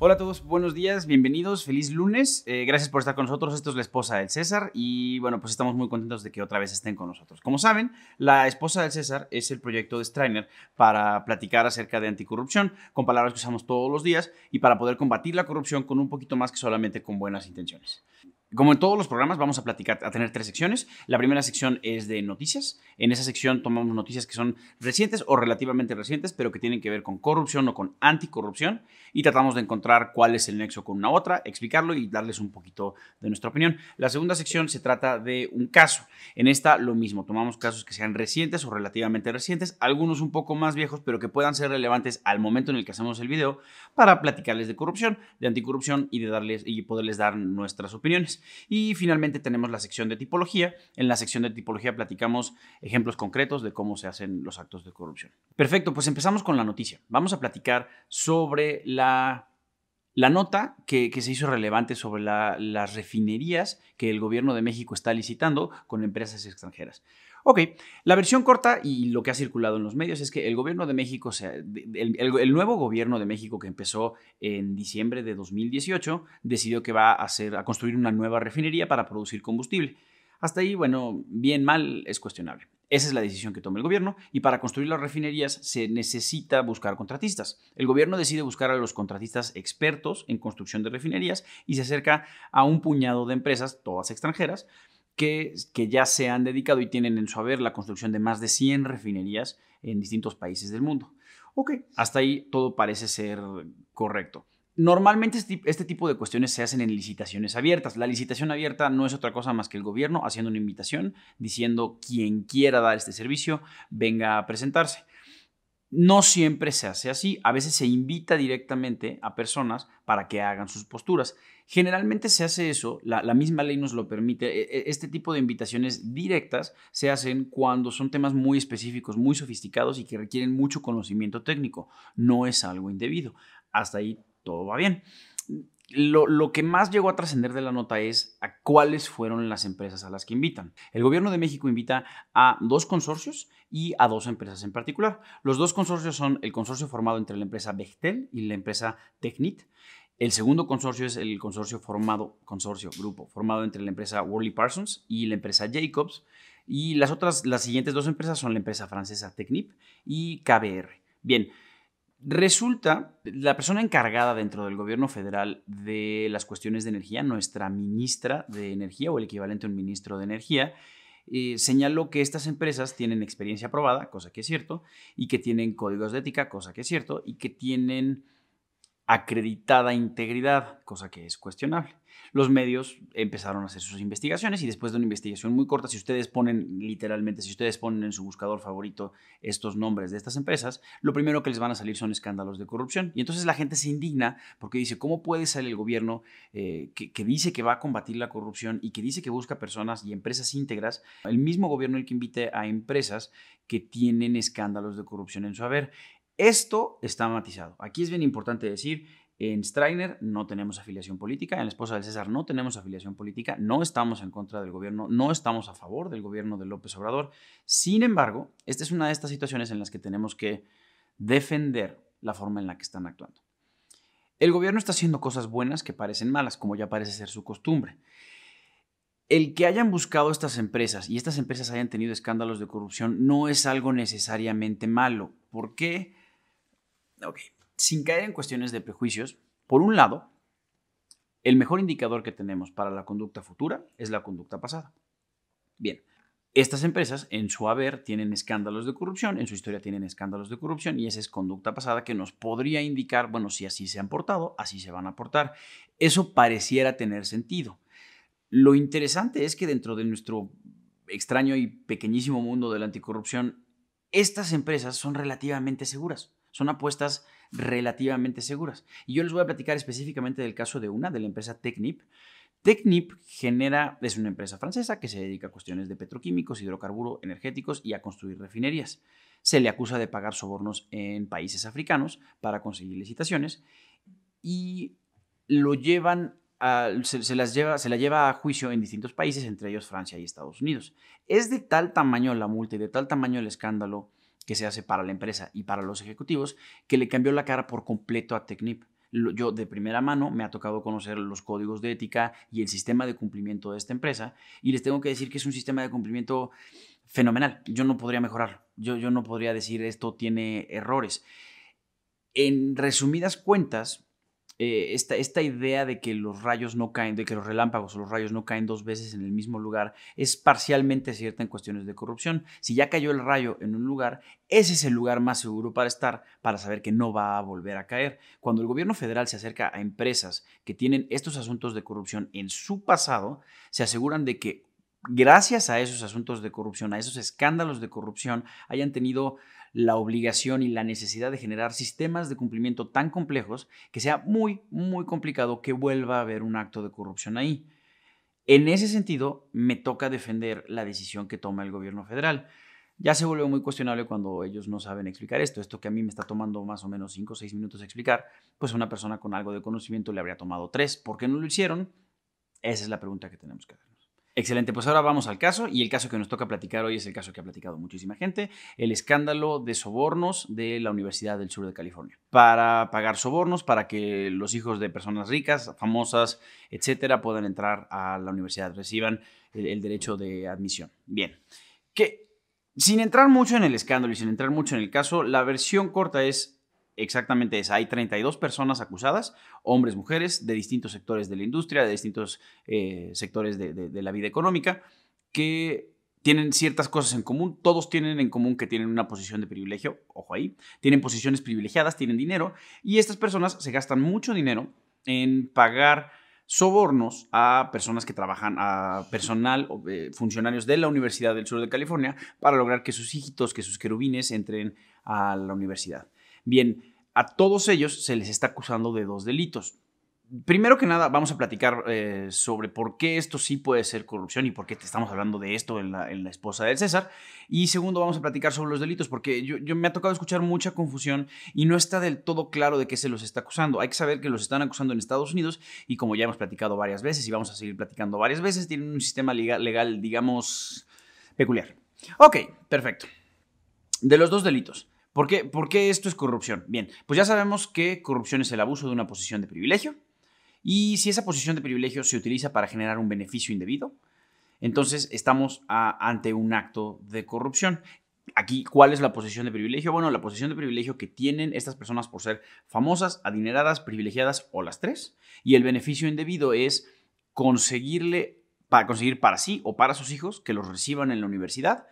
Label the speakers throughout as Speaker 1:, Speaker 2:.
Speaker 1: Hola a todos, buenos días, bienvenidos, feliz lunes. Eh, gracias por estar con nosotros. Esto es la esposa del César y bueno, pues estamos muy contentos de que otra vez estén con nosotros. Como saben, la esposa del César es el proyecto de Strainer para platicar acerca de anticorrupción con palabras que usamos todos los días y para poder combatir la corrupción con un poquito más que solamente con buenas intenciones. Como en todos los programas, vamos a platicar, a tener tres secciones. La primera sección es de noticias. En esa sección tomamos noticias que son recientes o relativamente recientes, pero que tienen que ver con corrupción o con anticorrupción. Y tratamos de encontrar cuál es el nexo con una otra, explicarlo y darles un poquito de nuestra opinión. La segunda sección se trata de un caso. En esta lo mismo, tomamos casos que sean recientes o relativamente recientes, algunos un poco más viejos, pero que puedan ser relevantes al momento en el que hacemos el video para platicarles de corrupción, de anticorrupción y de darles y poderles dar nuestras opiniones. Y finalmente tenemos la sección de tipología. En la sección de tipología platicamos ejemplos concretos de cómo se hacen los actos de corrupción. Perfecto, pues empezamos con la noticia. Vamos a platicar sobre la, la nota que, se hizo relevante sobre las refinerías que el gobierno de México está licitando con empresas extranjeras. Ok, la versión corta y lo que ha circulado en los medios es que el gobierno de México, el, nuevo gobierno de México que empezó en diciembre de 2018, decidió que va a, a construir una nueva refinería para producir combustible. Hasta ahí, bueno, bien mal es cuestionable. Esa es la decisión que toma el gobierno y para construir las refinerías se necesita buscar contratistas. El gobierno decide buscar a los contratistas expertos en construcción de refinerías y se acerca a un puñado de empresas, todas extranjeras, que, ya se han dedicado y tienen en su haber la construcción de más de 100 refinerías en distintos países del mundo. Ok, hasta ahí todo parece ser correcto. Normalmente este, este tipo de cuestiones se hacen en licitaciones abiertas. La licitación abierta no es otra cosa más que el gobierno haciendo una invitación diciendo quien quiera dar este servicio venga a presentarse. No siempre se hace así, a veces se invita directamente a personas para que hagan sus posturas. Generalmente se hace eso, la, misma ley nos lo permite, e, e, este tipo de invitaciones directas se hacen cuando son temas muy específicos, muy sofisticados y que requieren mucho conocimiento técnico, no es algo indebido. Hasta ahí todo va bien. Lo, que más llegó a trascender de la nota es a cuáles fueron las empresas a las que invitan. El gobierno de México invita a dos consorcios y a dos empresas en particular. Los dos consorcios son el consorcio formado entre la empresa Bechtel y la empresa Technit. El segundo consorcio es el consorcio formado, consorcio, grupo, formado entre la empresa Worley Parsons y la empresa Jacobs. Y las otras, las siguientes dos empresas son la empresa francesa Technip y KBR. Bien, Resulta, la persona encargada dentro del gobierno federal de las cuestiones de energía, nuestra ministra de Energía o el equivalente a un ministro de Energía, eh, señaló que estas empresas tienen experiencia aprobada, cosa que es cierto, y que tienen códigos de ética, cosa que es cierto, y que tienen acreditada integridad, cosa que es cuestionable. Los medios empezaron a hacer sus investigaciones y después de una investigación muy corta, si ustedes ponen literalmente, si ustedes ponen en su buscador favorito estos nombres de estas empresas, lo primero que les van a salir son escándalos de corrupción. Y entonces la gente se indigna porque dice, ¿cómo puede salir el gobierno eh, que, que, dice que va a combatir la corrupción y que dice que busca personas y empresas íntegras? El mismo gobierno el que invite a empresas que tienen escándalos de corrupción en su haber. Esto está matizado. Aquí es bien importante decir, en Strainer no tenemos afiliación política, en la esposa del César no tenemos afiliación política, no estamos en contra del gobierno, no estamos a favor del gobierno de López Obrador. Sin embargo, esta es una de estas situaciones en las que tenemos que defender la forma en la que están actuando. El gobierno está haciendo cosas buenas que parecen malas, como ya parece ser su costumbre. El que hayan buscado estas empresas y estas empresas hayan tenido escándalos de corrupción no es algo necesariamente malo. ¿Por qué? Ok, sin caer en cuestiones de prejuicios, por un lado, el mejor indicador que tenemos para la conducta futura es la conducta pasada. Bien, estas empresas en su haber tienen escándalos de corrupción, en su historia tienen escándalos de corrupción y esa es conducta pasada que nos podría indicar, bueno, si así se han portado, así se van a portar. Eso pareciera tener sentido. Lo interesante es que dentro de nuestro extraño y pequeñísimo mundo de la anticorrupción, estas empresas son relativamente seguras. Son apuestas relativamente seguras. Y yo les voy a platicar específicamente del caso de una, de la empresa Technip. Technip genera, es una empresa francesa que se dedica a cuestiones de petroquímicos, hidrocarburos, energéticos y a construir refinerías. Se le acusa de pagar sobornos en países africanos para conseguir licitaciones y lo llevan se, las lleva, se la lleva a juicio en distintos países, entre ellos Francia y Estados Unidos. Es de tal tamaño la multa y de tal tamaño el escándalo que se hace para la empresa y para los ejecutivos, que le cambió la cara por completo a Technip. yo de primera mano me ha tocado conocer los códigos de ética y el sistema de cumplimiento de esta empresa y les tengo que decir que es un sistema de cumplimiento fenomenal. Yo no podría mejorarlo. Yo, yo no podría decir esto tiene errores. En resumidas cuentas, eh, esta, esta, idea de que los rayos no caen, de que los relámpagos o los rayos no caen dos veces en el mismo lugar, es parcialmente cierta en cuestiones de corrupción. Si ya cayó el rayo en un lugar, ese es el lugar más seguro para estar, para saber que no va a volver a caer. Cuando el gobierno federal se acerca a empresas que tienen estos asuntos de corrupción en su pasado, se aseguran de que gracias a esos asuntos de corrupción, a esos escándalos de corrupción, hayan tenido la obligación y la necesidad de generar sistemas de cumplimiento tan complejos que sea muy, muy complicado que vuelva a haber un acto de corrupción ahí. En ese sentido, me toca defender la decisión que toma el gobierno federal. Ya se vuelve muy cuestionable cuando ellos no saben explicar esto. Esto que a mí me está tomando más o menos 5 o 6 minutos explicar, pues a una persona con algo de conocimiento le habría tomado 3. ¿Por qué no lo hicieron? Esa es la pregunta que tenemos que hacer. Excelente, pues ahora vamos al caso y el caso que nos toca platicar hoy es el caso que ha platicado muchísima gente, el escándalo de sobornos de la Universidad del Sur de California. Para pagar sobornos, para que los hijos de personas ricas, famosas, etcétera, puedan entrar a la universidad, reciban el, derecho de admisión. Bien, que sin entrar mucho en el escándalo y sin entrar mucho en el caso, la versión corta es exactamente esa. Hay 32 personas acusadas, hombres, mujeres, de distintos sectores de la industria, de distintos eh, sectores de, la vida económica, que tienen ciertas cosas en común. Todos tienen en común que tienen una posición de privilegio, ojo ahí, tienen posiciones privilegiadas, tienen dinero, y estas personas se gastan mucho dinero en pagar sobornos a personas que trabajan, a personal, eh, funcionarios de la Universidad del Sur de California, para lograr que sus hijitos, que sus querubines entren a la universidad. Bien, a todos ellos se les está acusando de dos delitos. Primero que nada, vamos a platicar eh, sobre por qué esto sí puede ser corrupción y por qué te estamos hablando de esto en la, esposa del César. Y segundo, vamos a platicar sobre los delitos, porque yo, me ha tocado escuchar mucha confusión y no está del todo claro de qué se los está acusando. Hay que saber que los están acusando en Estados Unidos y como ya hemos platicado varias veces y vamos a seguir platicando varias veces, tienen un sistema legal, legal digamos, peculiar. Ok, perfecto. De los dos delitos. ¿Por qué, esto es corrupción? Bien, pues ya sabemos que corrupción es el abuso de una posición de privilegio y si esa posición de privilegio se utiliza para generar un beneficio indebido, entonces estamos ante un acto de corrupción. Aquí, ¿cuál es la posición de privilegio? Bueno, la posición de privilegio que tienen estas personas por ser famosas, adineradas, privilegiadas o las tres. Y el beneficio indebido es conseguirle, para conseguir para sí o para sus hijos que los reciban en la universidad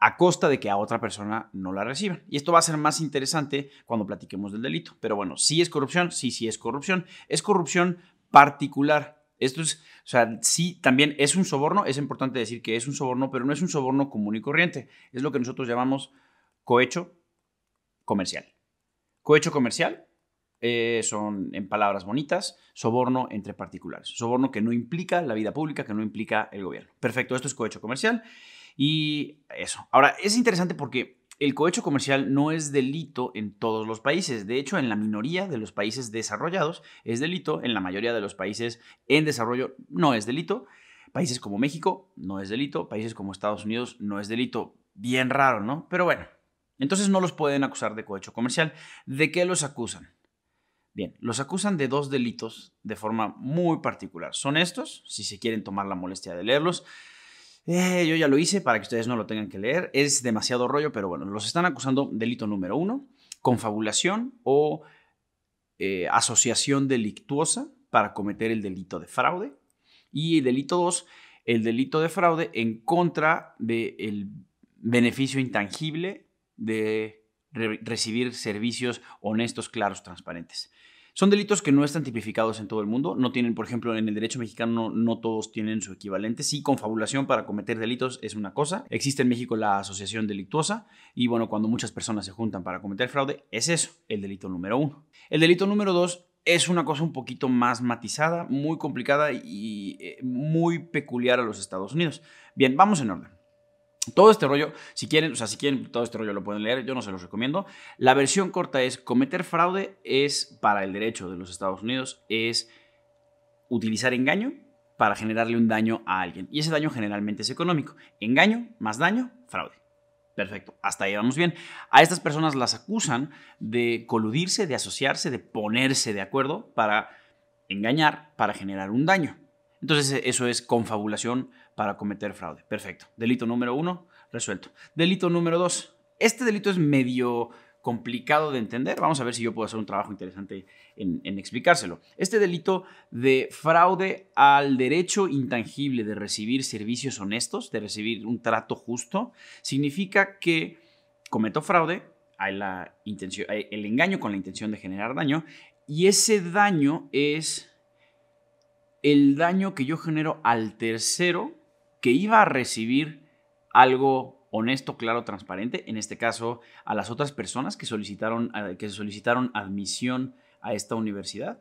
Speaker 1: a costa de que a otra persona no la reciban. Y esto va a ser más interesante cuando platiquemos del delito. Pero bueno, sí es corrupción, sí, sí es corrupción. Es corrupción particular. Esto es, o sea, sí, también es un soborno, es importante decir que es un soborno, pero no es un soborno común y corriente. Es lo que nosotros llamamos cohecho comercial. Cohecho comercial eh, son, en palabras bonitas, soborno entre particulares. Soborno que no implica la vida pública, que no implica el gobierno. Perfecto, esto es cohecho comercial. Y eso. Ahora, es interesante porque el cohecho comercial no es delito en todos los países. De hecho, en la minoría de los países desarrollados es delito. En la mayoría de los países en desarrollo no es delito. Países como México no es delito. Países como Estados Unidos no es delito. Bien raro, ¿no? Pero bueno. Entonces no los pueden acusar de cohecho comercial. ¿De qué los acusan? Bien, los acusan de dos delitos de forma muy particular. Son estos, si se quieren tomar la molestia de leerlos. Eh, yo ya lo hice para que ustedes no lo tengan que leer. Es demasiado rollo, pero bueno, los están acusando delito número uno, confabulación o eh, asociación delictuosa para cometer el delito de fraude. Y delito dos, el delito de fraude en contra del beneficio intangible de recibir servicios honestos, claros, transparentes. Son delitos que no están tipificados en todo el mundo. No tienen, por ejemplo, en el derecho mexicano no, todos tienen su equivalente. Sí, confabulación para cometer delitos es una cosa. Existe en México la asociación delictuosa y bueno, cuando muchas personas se juntan para cometer fraude, es eso, el delito número uno. El delito número dos es una cosa un poquito más matizada, muy complicada y eh, muy peculiar a los Estados Unidos. Bien, vamos en orden. Todo este rollo, si quieren, o sea, si quieren todo este rollo lo pueden leer, yo no se los recomiendo. La versión corta es cometer fraude es para el derecho de los Estados Unidos es utilizar engaño para generarle un daño a alguien y ese daño generalmente es económico. Engaño más daño, fraude. Perfecto, hasta ahí vamos bien. A estas personas las acusan de coludirse, de asociarse, de ponerse de acuerdo para engañar, para generar un daño. Entonces eso es confabulación para cometer fraude. Perfecto. Delito número uno, resuelto. Delito número dos. Este delito es medio complicado de entender. Vamos a ver si yo puedo hacer un trabajo interesante en, explicárselo. Este delito de fraude al derecho intangible de recibir servicios honestos, de recibir un trato justo, significa que cometo fraude, hay la intención, el engaño con la intención de generar daño, y ese daño es el daño que yo genero al tercero que iba a recibir algo honesto, claro, transparente, en este caso a las otras personas que solicitaron, que solicitaron admisión a esta universidad.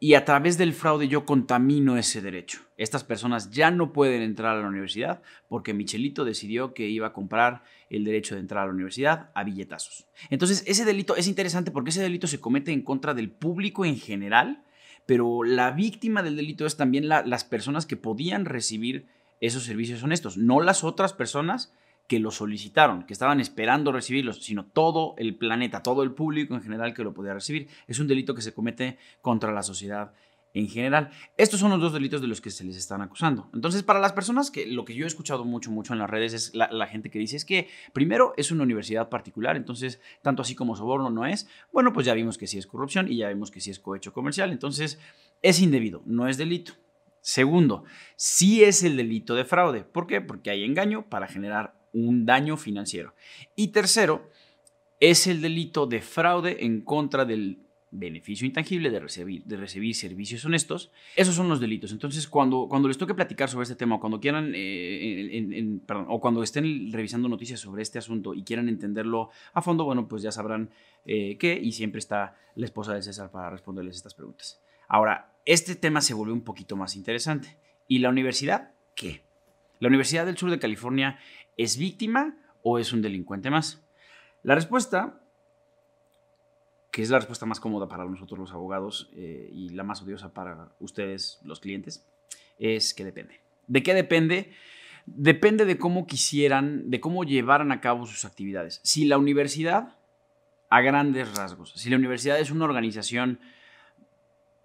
Speaker 1: Y a través del fraude yo contamino ese derecho. Estas personas ya no pueden entrar a la universidad porque Michelito decidió que iba a comprar el derecho de entrar a la universidad a billetazos. Entonces, ese delito es interesante porque ese delito se comete en contra del público en general, pero la víctima del delito es también las personas que podían recibir esos servicios honestos, no las otras personas que lo solicitaron, que estaban esperando recibirlos, sino todo el planeta, todo el público en general que lo podía recibir. Es un delito que se comete contra la sociedad en general. Estos son los dos delitos de los que se les están acusando. Entonces, para las personas que lo que yo he escuchado mucho, mucho en las redes es la, gente que dice es que primero es una universidad particular, entonces tanto así como soborno no es. Bueno, pues ya vimos que sí es corrupción y ya vimos que sí es cohecho comercial, entonces es indebido, no es delito. Segundo, sí es el delito de fraude. ¿Por qué? Porque hay engaño para generar un daño financiero. Y tercero, es el delito de fraude en contra del beneficio intangible de recibir, de recibir servicios honestos. Esos son los delitos. Entonces, cuando, cuando les toque platicar sobre este tema, o cuando quieran, eh, o cuando estén revisando noticias sobre este asunto y quieran entenderlo a fondo, bueno, pues ya sabrán eh, qué, y siempre está la esposa de César para responderles estas preguntas. Ahora, este tema se volvió un poquito más interesante. ¿Y la universidad qué? ¿La Universidad del Sur de California es víctima o es un delincuente más? La respuesta, que es la respuesta más cómoda para nosotros los abogados eh, y la más odiosa para ustedes, los clientes, es que depende. ¿De qué depende? Depende de cómo quisieran, de cómo llevaran a cabo sus actividades. Si la universidad, a grandes rasgos, si la universidad es una organización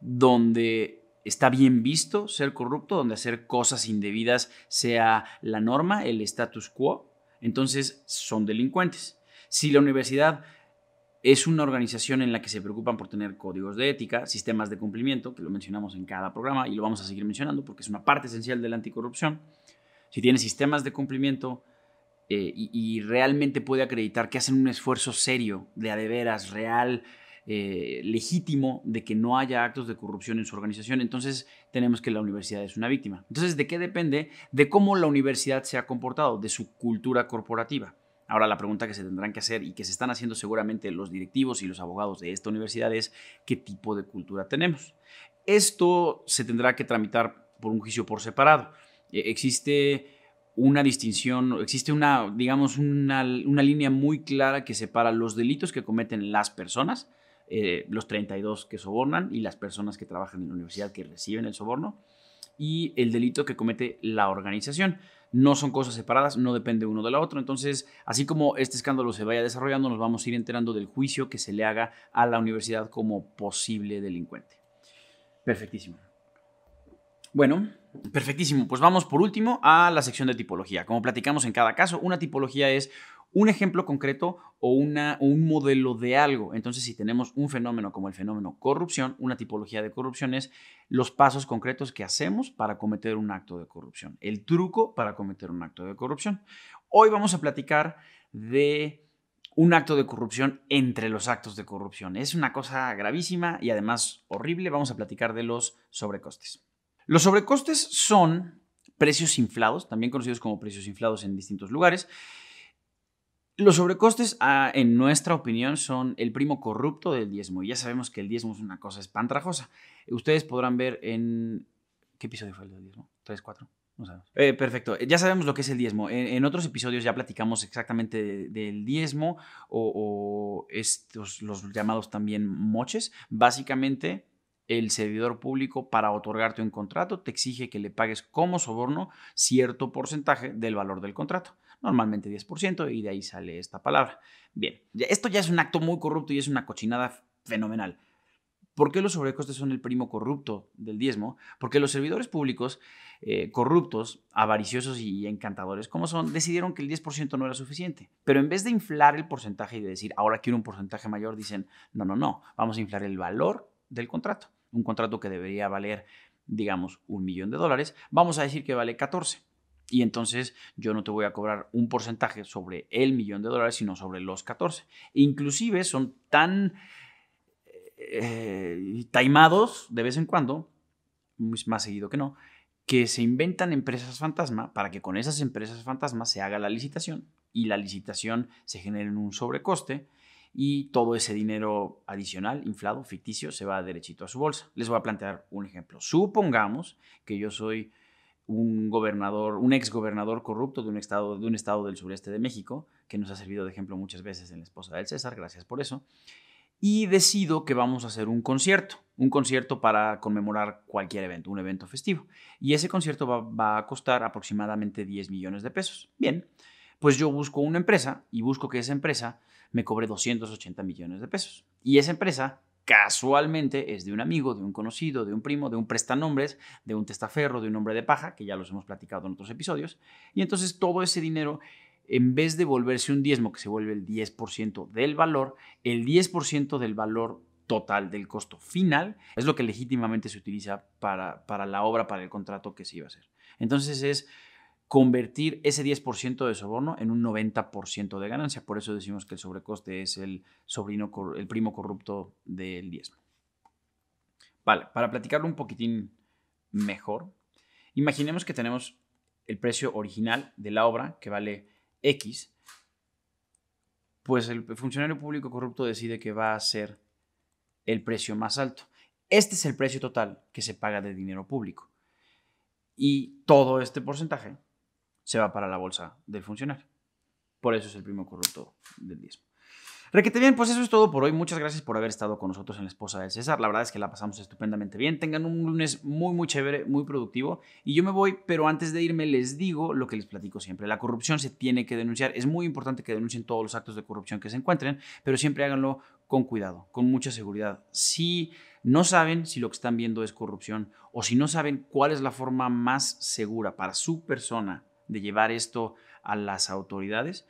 Speaker 1: donde está bien visto ser corrupto, donde hacer cosas indebidas sea la norma, el status quo, entonces son delincuentes. Si la universidad es una organización en la que se preocupan por tener códigos de ética, sistemas de cumplimiento, que lo mencionamos en cada programa y lo vamos a seguir mencionando porque es una parte esencial de la anticorrupción, si tiene sistemas de cumplimiento eh, y, realmente puede acreditar que hacen un esfuerzo serio, de a de veras, real, eh, legítimo de que no haya actos de corrupción en su organización, entonces tenemos que la universidad es una víctima. Entonces, ¿de qué depende? De cómo la universidad se ha comportado, de su cultura corporativa. Ahora la pregunta que se tendrán que hacer y que se están haciendo seguramente los directivos y los abogados de esta universidad es ¿qué tipo de cultura tenemos? Esto se tendrá que tramitar por un juicio por separado. Eh, existe una distinción, existe una, digamos, una, una línea muy clara que separa los delitos que cometen las personas eh, los 32 que sobornan y las personas que trabajan en la universidad que reciben el soborno y el delito que comete la organización. No son cosas separadas, no depende uno de la otra. Entonces, así como este escándalo se vaya desarrollando, nos vamos a ir enterando del juicio que se le haga a la universidad como posible delincuente. Perfectísimo. Bueno, perfectísimo. Pues vamos por último a la sección de tipología. Como platicamos en cada caso, una tipología es un ejemplo concreto o, un modelo de algo. Entonces, si tenemos un fenómeno como el fenómeno corrupción, una tipología de corrupción es los pasos concretos que hacemos para cometer un acto de corrupción, el truco para cometer un acto de corrupción. Hoy vamos a platicar de un acto de corrupción entre los actos de corrupción. Es una cosa gravísima y además horrible. Vamos a platicar de los sobrecostes. Los sobrecostes son precios inflados, también conocidos como precios inflados en distintos lugares, los sobrecostes, ah, en nuestra opinión, son el primo corrupto del diezmo. Y ya sabemos que el diezmo es una cosa espantrajosa. Ustedes podrán ver en... ¿Qué episodio fue el del diezmo? ¿Tres, cuatro? No sabemos. Eh, perfecto. Ya sabemos lo que es el diezmo. En, otros episodios ya platicamos exactamente del diezmo o, estos, los llamados también moches. Básicamente el servidor público para otorgarte un contrato te exige que le pagues como soborno cierto porcentaje del valor del contrato, normalmente 10%, y de ahí sale esta palabra. Bien, esto ya es un acto muy corrupto y es una cochinada fenomenal. ¿Por qué los sobrecostes son el primo corrupto del diezmo? Porque los servidores públicos eh, corruptos, avariciosos y encantadores como son, decidieron que el 10% no era suficiente. Pero en vez de inflar el porcentaje y de decir, ahora quiero un porcentaje mayor, dicen, no, no, no, vamos a inflar el valor del contrato. Un contrato que debería valer, digamos, un millón de dólares, vamos a decir que vale 14. Y entonces yo no te voy a cobrar un porcentaje sobre el millón de dólares, sino sobre los 14. Inclusive son tan eh, taimados de vez en cuando, más seguido que no, que se inventan empresas fantasma para que con esas empresas fantasma se haga la licitación y la licitación se genere en un sobrecoste y todo ese dinero adicional, inflado, ficticio, se va derechito a su bolsa. Les voy a plantear un ejemplo. Supongamos que yo soy un gobernador, un ex gobernador corrupto de un estado, de un estado del sureste de México, que nos ha servido de ejemplo muchas veces en la esposa del César, gracias por eso y decido que vamos a hacer un concierto, un concierto para conmemorar cualquier evento, un evento festivo. Y ese concierto va, a costar aproximadamente 10 millones de pesos. Bien, pues yo busco una empresa y busco que esa empresa me cobre 280 millones de pesos. Y esa empresa casualmente es de un amigo, de un conocido, de un primo, de un prestanombres, de un testaferro, de un hombre de paja, que ya los hemos platicado en otros episodios. Y entonces todo ese dinero en vez de volverse un diezmo que se vuelve el 10% del valor, el 10% del valor total del costo final es lo que legítimamente se utiliza para, para la obra, para el contrato que se iba a hacer. Entonces es convertir ese 10% de soborno en un 90% de ganancia. Por eso decimos que el sobrecoste es el, sobrino, el primo corrupto del diezmo. Vale, para platicarlo un poquitín mejor, imaginemos que tenemos el precio original de la obra que vale X, pues el funcionario público corrupto decide que va a ser el precio más alto. Este es el precio total que se paga de dinero público. Y todo este porcentaje se va para la bolsa del funcionario. Por eso es el primo corrupto del diezmo. Requete bien, pues eso es todo por hoy. Muchas gracias por haber estado con nosotros en la esposa de César. La verdad es que la pasamos estupendamente bien. Tengan un lunes muy, muy chévere, muy productivo. Y yo me voy, pero antes de irme les digo lo que les platico siempre. La corrupción se tiene que denunciar. Es muy importante que denuncien todos los actos de corrupción que se encuentren, pero siempre háganlo con cuidado, con mucha seguridad. Si no saben si lo que están viendo es corrupción o si no saben cuál es la forma más segura para su persona de llevar esto a las autoridades,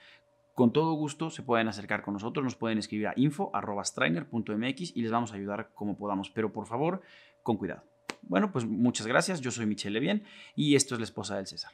Speaker 1: con todo gusto se pueden acercar con nosotros, nos pueden escribir a info.strainer.mx y les vamos a ayudar como podamos, pero por favor, con cuidado. Bueno, pues muchas gracias, yo soy Michelle Levien y esto es la esposa del César.